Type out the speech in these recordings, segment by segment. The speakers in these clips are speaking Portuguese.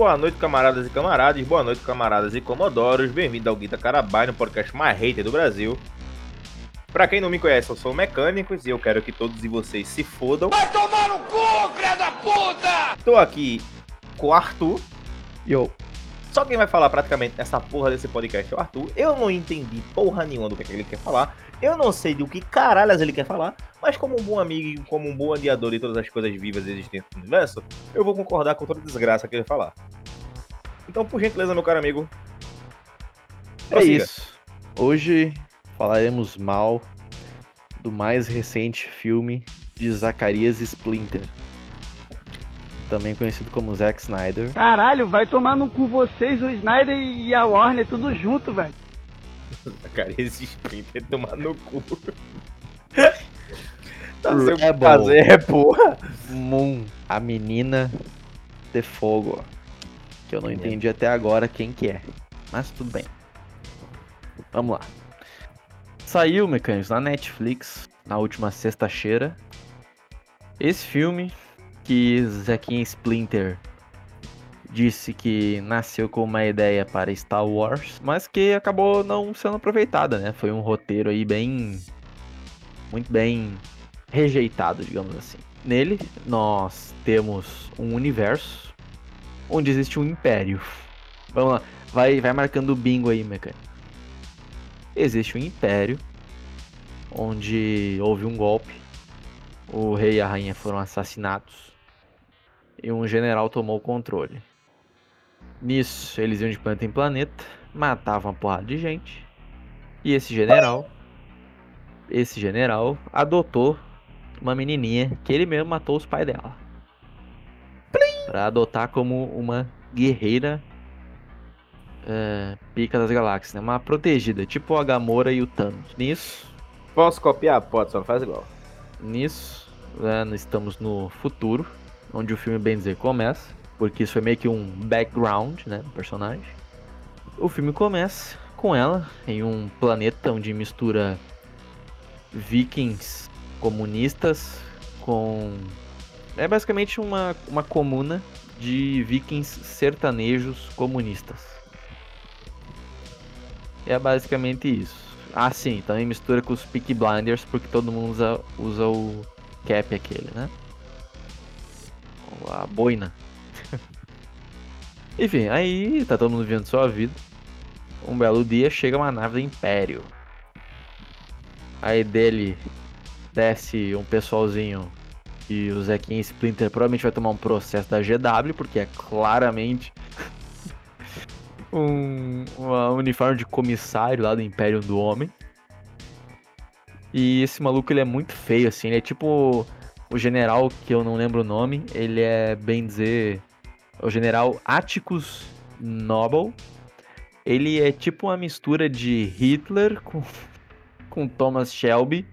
Boa noite, camaradas e camaradas. Boa noite, camaradas e comodoros. Bem-vindo ao Guita Carabai, podcast podcast mais hater do Brasil. Pra quem não me conhece, eu sou o Mecânicos e eu quero que todos vocês se fodam. Vai tomar no cu, filha da puta! Tô aqui com o Arthur. Yo. Só quem vai falar praticamente essa porra desse podcast é o Arthur. Eu não entendi porra nenhuma do que, é que ele quer falar. Eu não sei do que caralhas ele quer falar. Mas como um bom amigo e como um bom adiador de todas as coisas vivas existentes no universo, eu vou concordar com toda desgraça que ele falar. Então, por gentileza, meu caro amigo. É isso. Hoje falaremos mal do mais recente filme de Zacarias Splinter. Também conhecido como Zack Snyder. Caralho, vai tomar no cu vocês, o Snyder e a Warner, tudo junto, velho. Zacarias Splinter tomar no cu. tá sem fazer, porra. Moon, a menina de fogo. Que eu não entendi até agora quem que é. Mas tudo bem. Vamos lá. Saiu, Mecânicos, na Netflix, na última sexta-feira. Esse filme, que Zequinha Splinter disse que nasceu com uma ideia para Star Wars, mas que acabou não sendo aproveitada, né? Foi um roteiro aí bem. muito bem rejeitado, digamos assim. Nele, nós temos um universo onde existe um império. Vamos lá, vai, vai marcando o bingo aí, mecânico. Existe um império onde houve um golpe, o rei e a rainha foram assassinados e um general tomou o controle. Nisso, eles iam de planeta em planeta, matavam uma porrada de gente. E esse general, esse general adotou uma menininha que ele mesmo matou os pais dela para adotar como uma guerreira é, pica das galáxias, né? Uma protegida, tipo a Gamora e o Thanos. Nisso. Posso copiar? Pode, só faz igual. Nisso, né, estamos no futuro, onde o filme, bem dizer, começa, porque isso foi meio que um background, né, do personagem. O filme começa com ela em um planeta onde mistura vikings comunistas com é basicamente uma, uma comuna de vikings sertanejos comunistas. É basicamente isso. Ah, sim, também mistura com os Peaky Blinders, porque todo mundo usa, usa o cap aquele, né? A boina. Enfim, aí tá todo mundo vivendo sua vida. Um belo dia chega uma nave do Império. Aí dele desce um pessoalzinho que o Zequinha Splinter provavelmente vai tomar um processo da GW, porque é claramente um, um uniforme de comissário lá do Império do Homem. E esse maluco ele é muito feio, assim, ele é tipo o general que eu não lembro o nome, ele é bem dizer o general Atticus Noble. Ele é tipo uma mistura de Hitler com, com Thomas Shelby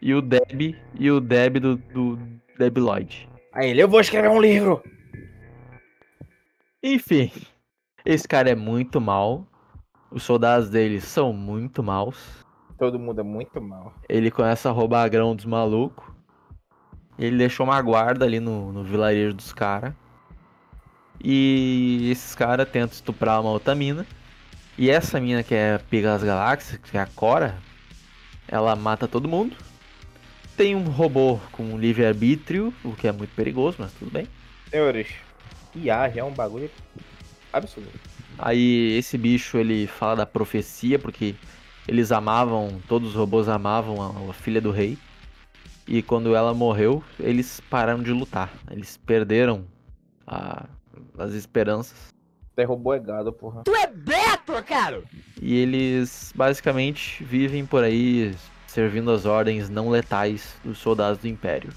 e o Deb e o Deb do, do Debi Lloyd. Aí ele, eu vou escrever um livro. Enfim, esse cara é muito mal. Os soldados dele são muito maus. Todo mundo é muito mal. Ele começa a roubar grão dos malucos. Ele deixou uma guarda ali no, no vilarejo dos caras. E esses caras tentam estuprar uma outra mina. E essa mina que é Piga das Galáxias, que é a Cora, ela mata todo mundo tem um robô com livre-arbítrio, o que é muito perigoso, mas tudo bem. Senhores, IA já é um bagulho absurdo. Aí esse bicho ele fala da profecia, porque eles amavam, todos os robôs amavam a, a filha do rei. E quando ela morreu, eles pararam de lutar. Eles perderam a, as esperanças. Até robô é gado, porra. Tu é Beto, cara! E eles basicamente vivem por aí servindo as ordens não letais dos soldados do Império.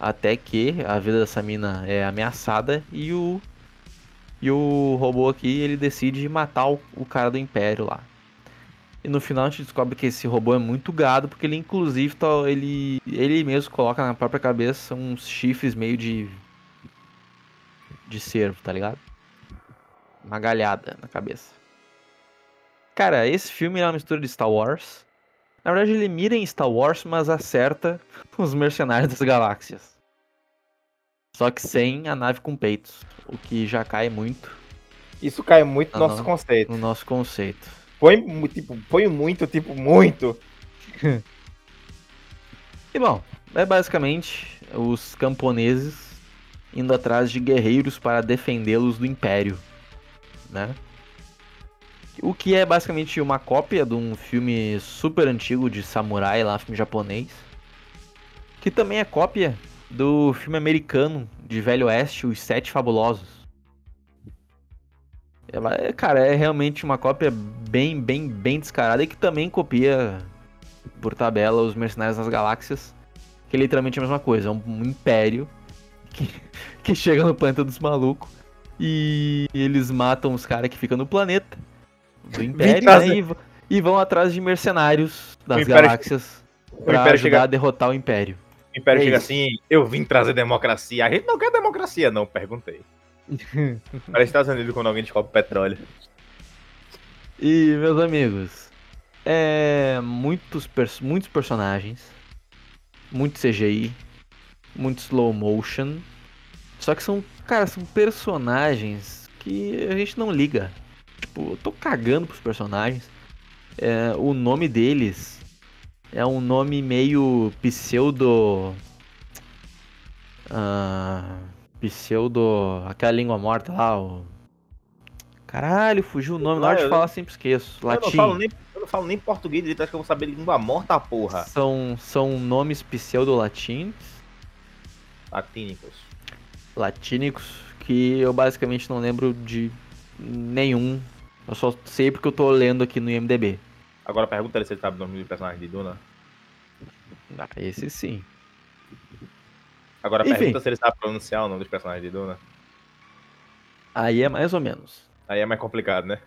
Até que a vida dessa mina é ameaçada e o e o robô aqui ele decide matar o, o cara do Império lá. E no final a gente descobre que esse robô é muito gado, porque ele inclusive tá, ele, ele mesmo coloca na própria cabeça uns chifres meio de. de cervo, tá ligado? Uma galhada na cabeça. Cara, esse filme é uma mistura de Star Wars. Na verdade, ele mira em Star Wars, mas acerta os mercenários das galáxias. Só que sem a nave com peitos, o que já cai muito Isso cai muito no Ah, nosso conceito. no nosso conceito. Põe, tipo, põe muito, tipo, muito. E bom, é basicamente os camponeses indo atrás de guerreiros para defendê-los do Império, né? O que é basicamente uma cópia de um filme super antigo de samurai lá, filme japonês, que também é cópia do filme americano de Velho Oeste, Os Sete Fabulosos. Ela é, cara, é realmente uma cópia bem, bem, bem descarada e que também copia por tabela os Mercenários das Galáxias, que é literalmente a mesma coisa, é um, império que, que chega no planeta dos malucos e eles matam os caras que ficam no planeta do império né, e, e vão atrás de mercenários das galáxias pra império ajudar chega- a derrotar o império. O Império É chega isso. assim, eu vim trazer democracia. A gente não quer democracia, não, perguntei. Parece Estados Unidos quando alguém descobre petróleo. E, meus amigos, é muitos, pers- muitos personagens, muito CGI, muito slow motion. Só que são, cara, são personagens que a gente não liga. Tipo, eu tô cagando pros personagens. É, o nome deles é um nome meio pseudo. Ah, pseudo. aquela língua morta lá, o. Caralho, fugiu o nome. Na hora de eu- falar sempre esqueço. Eu não, Latim. falo nem, eu não falo nem português direito, acho que eu vou saber língua morta, porra. São, são nomes pseudo-latinos, Latínicos. latínicos, que eu basicamente não lembro de nenhum. Eu só sei porque eu tô lendo aqui no IMDB. Agora pergunta ele se ele sabe o nome do personagem de Duna. Ah, esse sim. Agora Enfim. pergunta se ele sabe pronunciar o nome dos personagens de Duna. Aí é mais ou menos. Aí é mais complicado, né?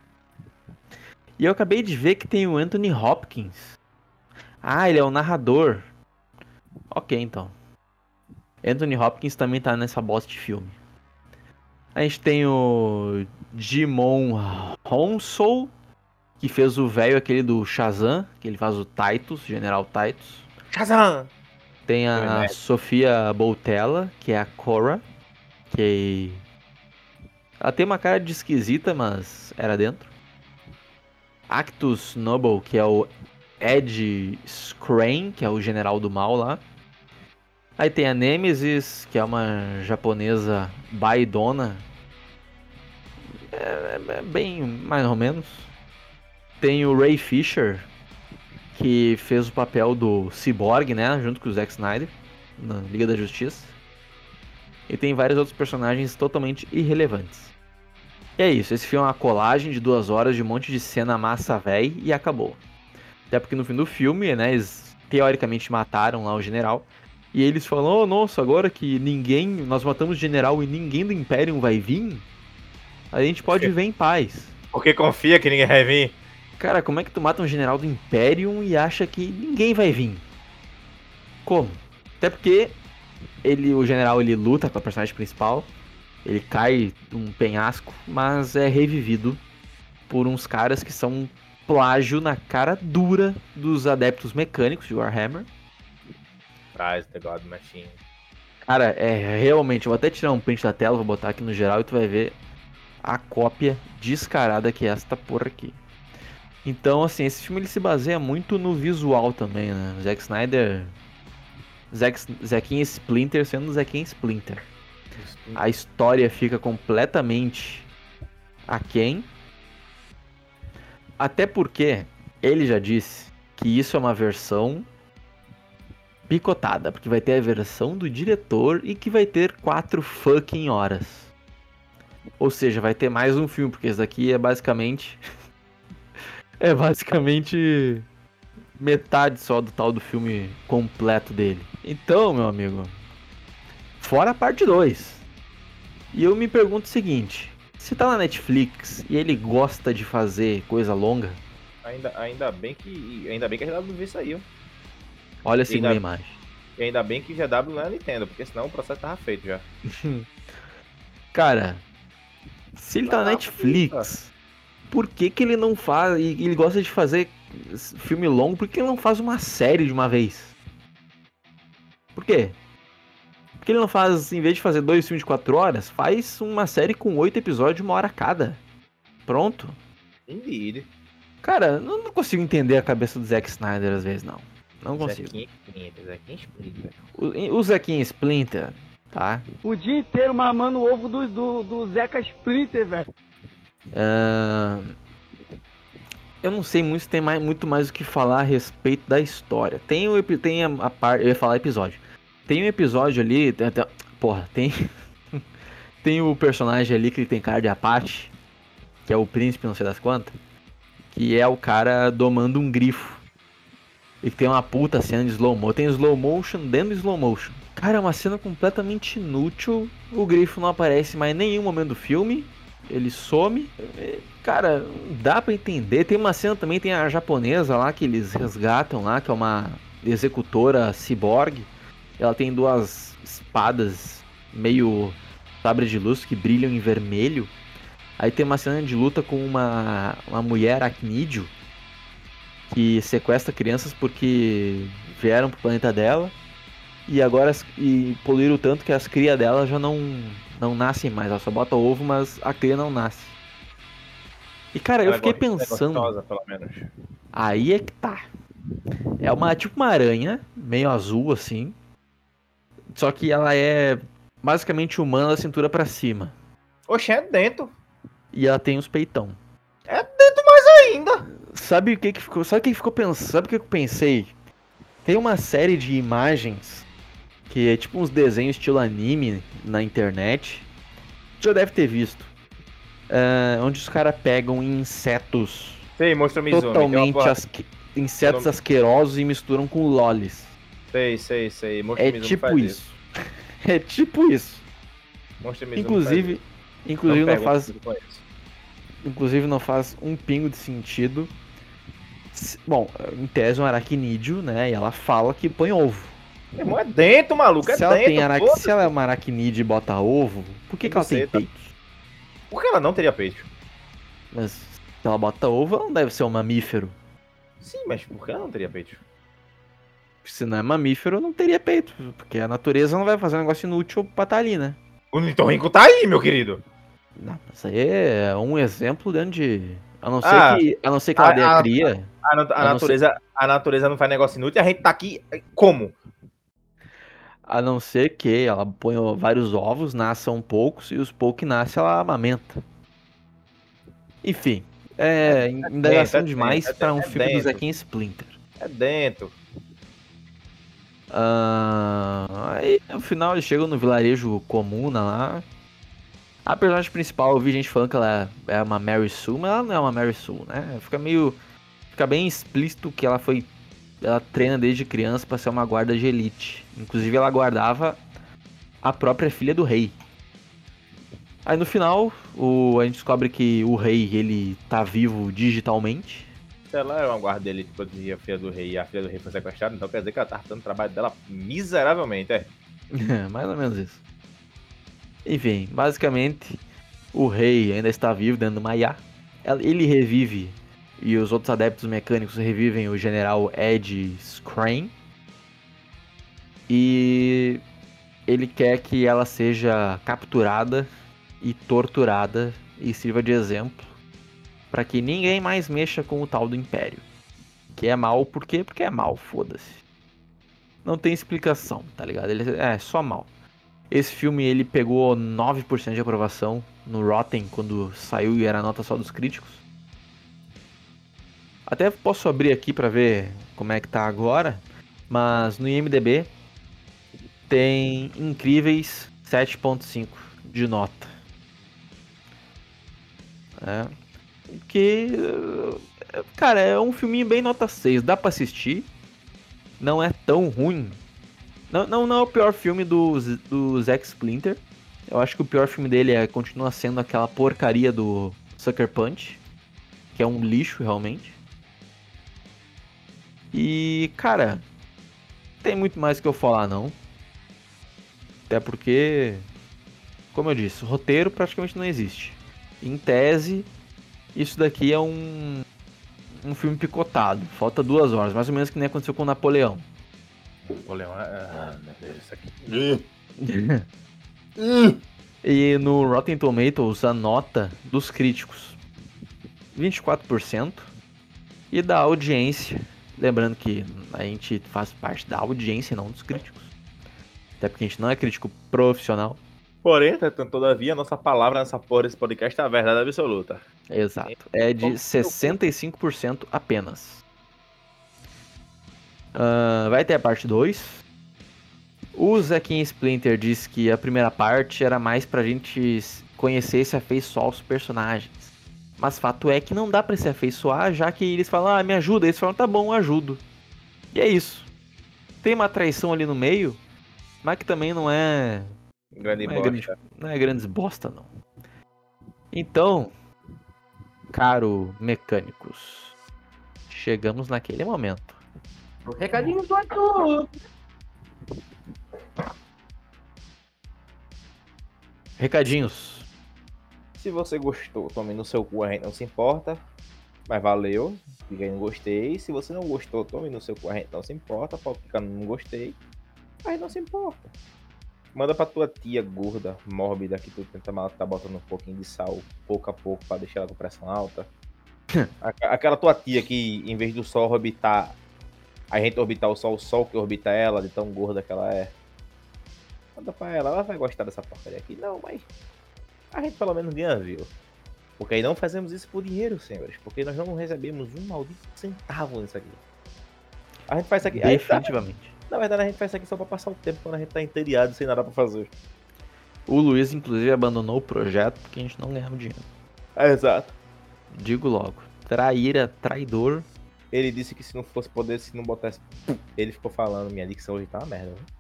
E eu acabei de ver que tem o Anthony Hopkins. Ah, ele é o narrador. Ok, então. Anthony Hopkins também tá nessa bosta de filme. A gente tem o Jimon Honsou, que fez o velho aquele do Shazam, que ele faz o Titus, General Titus. Shazam! Tem a Verdade. Sofia Boutella, que é a Cora, que ela tem uma cara de esquisita, mas era dentro. Actus Noble, que é o Ed Skrein, que é o general do mal lá. Aí tem a Nemesis, que é uma japonesa baidona. É, é- é bem mais ou menos. Tem o Ray Fisher, que fez o papel do Cyborg, né, junto com o Zack Snyder na Liga da Justiça. E tem vários outros personagens totalmente irrelevantes. E é isso, esse filme é uma colagem de duas horas de um monte de cena massa véi e acabou. Até porque no fim do filme, né, eles teoricamente mataram lá o general. E eles falam, oh, nossa, agora que ninguém, nós matamos o general e ninguém do Imperium vai vir, a gente pode viver em paz. Porque confia que ninguém vai vir. Cara, como é que tu mata um general do Imperium e acha que ninguém vai vir? Como? Até porque ele, o general ele luta com a personagem principal, ele cai de um penhasco, mas é revivido por uns caras que são um plágio na cara dura dos adeptos mecânicos de Warhammer. Traz o God Machine. Cara, é realmente, eu vou até tirar um print da tela, vou botar aqui no geral e tu vai ver a cópia descarada que é esta porra aqui. Então, assim, esse filme ele se baseia muito no visual também, né? Zack Snyder. Zack, Zequinha Splinter sendo Zequinha Splinter. A história fica completamente aquém. Até porque ele já disse que isso é uma versão picotada, porque vai ter a versão do diretor e que vai ter quatro fucking horas. Ou seja, vai ter mais um filme, porque esse daqui é basicamente. É basicamente metade só do tal do filme completo dele. Então, meu amigo, fora a parte 2. E eu me pergunto o seguinte: se tá na Netflix e ele gosta de fazer coisa longa, Ainda, ainda bem que. Ainda bem que a GW saiu. olha assim Ainda- na imagem. E ainda bem que GW não é a Nintendo, porque senão o processo tava feito já. Cara, se ele tá na Netflix por que, que ele não faz. E ele gosta de fazer filme longo, por que ele não faz uma série de uma vez? Por quê? Por que ele não faz, em vez de fazer dois filmes de quatro horas, faz uma série com oito episódios de uma hora cada? Pronto. Indeed. Cara, não, não consigo entender a cabeça do Zack Snyder às vezes, não. Não consigo. Zequinha Splinter, Zequinha Splinter. O, o Zequinha Splinter, tá? O dia inteiro mamando o ovo do, do, do Zeca Splinter, velho. Ahn, eu não sei muito, tem mais, muito mais o que falar a respeito da história. Tem o tem a, a parte, eu ia falar episódio. Tem um episódio ali, tem, até- porra, tem tem o personagem ali que ele tem cara de Apache, que é o príncipe, não sei das quantas, que é o cara domando um grifo. E tem uma puta cena de slow motion, tem slow motion dentro do slow motion. Cara, é uma cena completamente inútil. O grifo não aparece mais em nenhum momento do filme. Ele some. Cara, dá pra entender. Tem uma cena também, tem a japonesa lá que eles resgatam lá, que é uma executora ciborgue. Ela tem duas espadas meio sabre de luz que brilham em vermelho. Aí tem uma cena de luta com uma, uma mulher aracnídeo que sequestra crianças porque vieram pro planeta dela. E agora e poluíram tanto que as crias dela já não, não nascem mais. Ela só bota ovo, mas a cria não nasce. E cara, eu Ela fiquei gosta- ela é pensando. gostosa, pelo menos. Aí é que tá. É uma tipo uma aranha, meio azul assim. Só que ela é basicamente humana da cintura pra cima. Oxe, é dentro. E ela tem os peitão. Ainda. Sabe o que que ficou? Sabe o que que ficou pensando? Sabe o que eu pensei? Tem uma série de imagens que é tipo uns desenhos estilo anime na internet. Já deve ter visto. Ah, onde os caras pegam insetos Sei, tem uma totalmente asque- insetos asquerosos e misturam com lolis. Sei, sei, sei. Monstro É Mizumi tipo faz isso. É tipo isso. Monstro Inclusive, faz inclusive isso. não, pergunta faz, inclusive não faz um pingo de sentido. Se- Bom, em tese é um aracnídeo, né? E ela fala que põe ovo. Meu irmão, é dentro, maluco. É se, ela dentro. tem arac... foda-se. se ela é uma aracnídeo e bota ovo, por que, Tem que ela tem peitos? Por que ela não teria peito? Mas se ela bota ovo, ela não deve ser um mamífero. Sim, mas por que ela não teria peito? Se não é mamífero, não teria peito. Porque a natureza não vai fazer um negócio inútil pra estar ali, né? O Nitorrinco tá aí, meu querido. Não, isso aí é um exemplo dentro de. A não ser Ah, que, a não ser que ela a- dê a- a cria. A, a não natureza, a natureza não faz negócio inútil e a gente tá aqui como? A não ser que ela põe vários ovos, nasçam poucos, e os poucos que nascem ela amamenta. Enfim, é indagação é demais é pra um dentro, filme do dentro. Zequinha Splinter. É dentro. Ah, aí no final eles chegam no vilarejo comuna lá. A personagem principal, eu vi gente falando que ela é uma Mary Sue, mas ela não é uma Mary Sue, né? Fica meio. Fica bem explícito que ela foi. Ela treina desde criança pra ser uma guarda de elite. Inclusive ela guardava a própria filha do rei. Aí no final, o, a gente descobre que o rei, ele tá vivo digitalmente. Ela era uma guarda dele que protegia a filha do rei e a filha do rei foi sequestrada, então quer dizer que ela tá dando o trabalho dela miseravelmente, é. Mais ou menos isso. Enfim, basicamente, o rei ainda está vivo dentro do Maiá. Ele revive, e os outros adeptos mecânicos revivem o general Ed Skrein. E ele quer que ela seja capturada e torturada e sirva de exemplo para que ninguém mais mexa com o tal do Império. Que é mal, por quê? Porque é mal, foda-se. Não tem explicação, tá ligado? Ele é só mal. Esse filme ele pegou 9% de aprovação no Rotten quando saiu e era nota só dos críticos. Até posso abrir aqui pra ver como é que tá agora, mas no IMDb tem incríveis 7.5 de nota. É. Que eh, cara, é um filminho bem nota 6, dá pra assistir. Não é tão ruim. Não, não, não é o pior filme do, do Zack Splinter. Eu acho que o pior filme dele é, continua sendo aquela porcaria do Sucker Punch. Que é um lixo, realmente. E, cara, tem muito mais que eu falar, não. Até porque, como eu disse, roteiro praticamente não existe. Em tese, Isso daqui é um um filme picotado. Falta duas horas, mais ou menos que nem aconteceu com o Napoleão. Napoleão, ah, meu Deus, isso aqui. e no Rotten Tomatoes a nota dos críticos 24% e da audiência, lembrando que a gente faz parte da audiência, não dos críticos. Até porque a gente não é crítico profissional. Porém, entretanto, todavia, a nossa palavra nessa porra desse podcast é a verdade absoluta. Exato. É de 65% apenas. Uh, vai ter a parte 2. O Zequinha Splinter disse que a primeira parte era mais pra gente conhecer e se afeiçoar os personagens. Mas fato é que não dá pra se afeiçoar, já que eles falam, ah, me ajuda. Eles falam, tá bom, ajudo. E é isso. Tem uma traição ali no meio, mas que também não é Grande não bosta. É grande, não é grandes bosta, não. Então, caro mecânicos, chegamos naquele momento. O recadinho do Arthur. Recadinhos. Se você gostou, tome no seu cu, a gente não se importa. Mas valeu, fica aí no gostei. Se você não gostou, tome no seu cu, a gente não se importa. Pode ficar no não gostei. Mas não se importa. Manda pra tua tia gorda, mórbida, que tu tenta tá botando um pouquinho de sal, pouco a pouco, pra deixar ela com pressão alta. Aquela tua tia que, em vez do sol orbitar, a gente orbitar o sol, o sol que orbita ela, de tão gorda que ela é. Manda pra ela, ela vai gostar dessa porcaria aqui. Não, mas a gente pelo menos ganha viu. Porque aí não fazemos isso por dinheiro, senhores. Porque nós não recebemos um maldito centavo nisso aqui. A gente faz isso aqui. Definitivamente. Na verdade, a gente faz isso aqui só pra passar o tempo quando a gente tá entediado sem nada pra fazer. O Luiz, inclusive, abandonou o projeto porque a gente não ganhava dinheiro. É, exato. Digo logo. Traíra, traidor. Ele disse que se não fosse poder, se não botasse. Ele ficou falando, minha dicção hoje tá uma merda, né?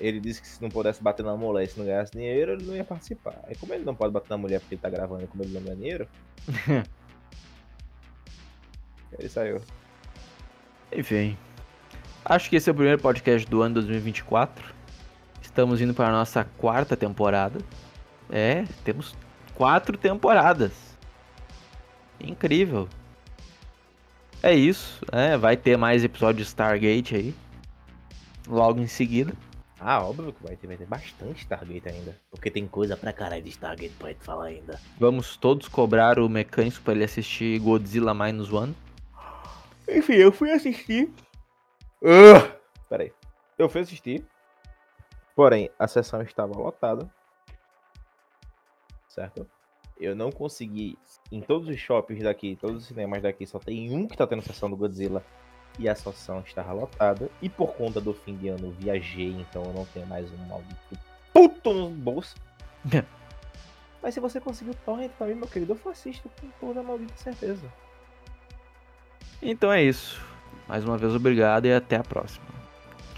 Ele disse que se não pudesse bater na mulher e se não ganhasse dinheiro, ele não ia participar. Aí como ele não pode bater na mulher porque ele tá gravando e como ele não ganha dinheiro. ele saiu. Enfim. Acho que esse é o primeiro podcast do ano 2024. Estamos indo para a nossa quarta temporada. É, temos quatro temporadas. Incrível. É isso, né? Vai ter mais episódio de Stargate aí. Logo em seguida. Ah, óbvio que vai ter, vai ter bastante Stargate ainda. Porque tem coisa pra caralho de Stargate pra gente falar ainda. Vamos todos cobrar o mecânico para ele assistir Godzilla Minus One. Enfim, eu fui assistir. Uh, peraí. Eu fui assistir. Porém, a sessão estava lotada. Certo? Eu não consegui. Em todos os shoppings daqui, todos os cinemas daqui, só tem um que tá tendo sessão do Godzilla. E a sessão estava lotada. E por conta do fim de ano eu viajei, então eu não tenho mais um maldito puto no bolso. Mas se você conseguiu torrent pra mim, meu querido, eu assisto com toda a maldita certeza. Então é isso. Mais uma vez, obrigado e até a próxima.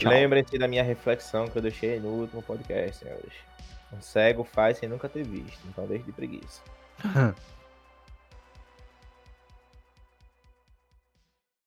Lembrem-se da minha reflexão que eu deixei no último podcast, senhores. Um cego faz sem nunca ter visto, então deixe de preguiça.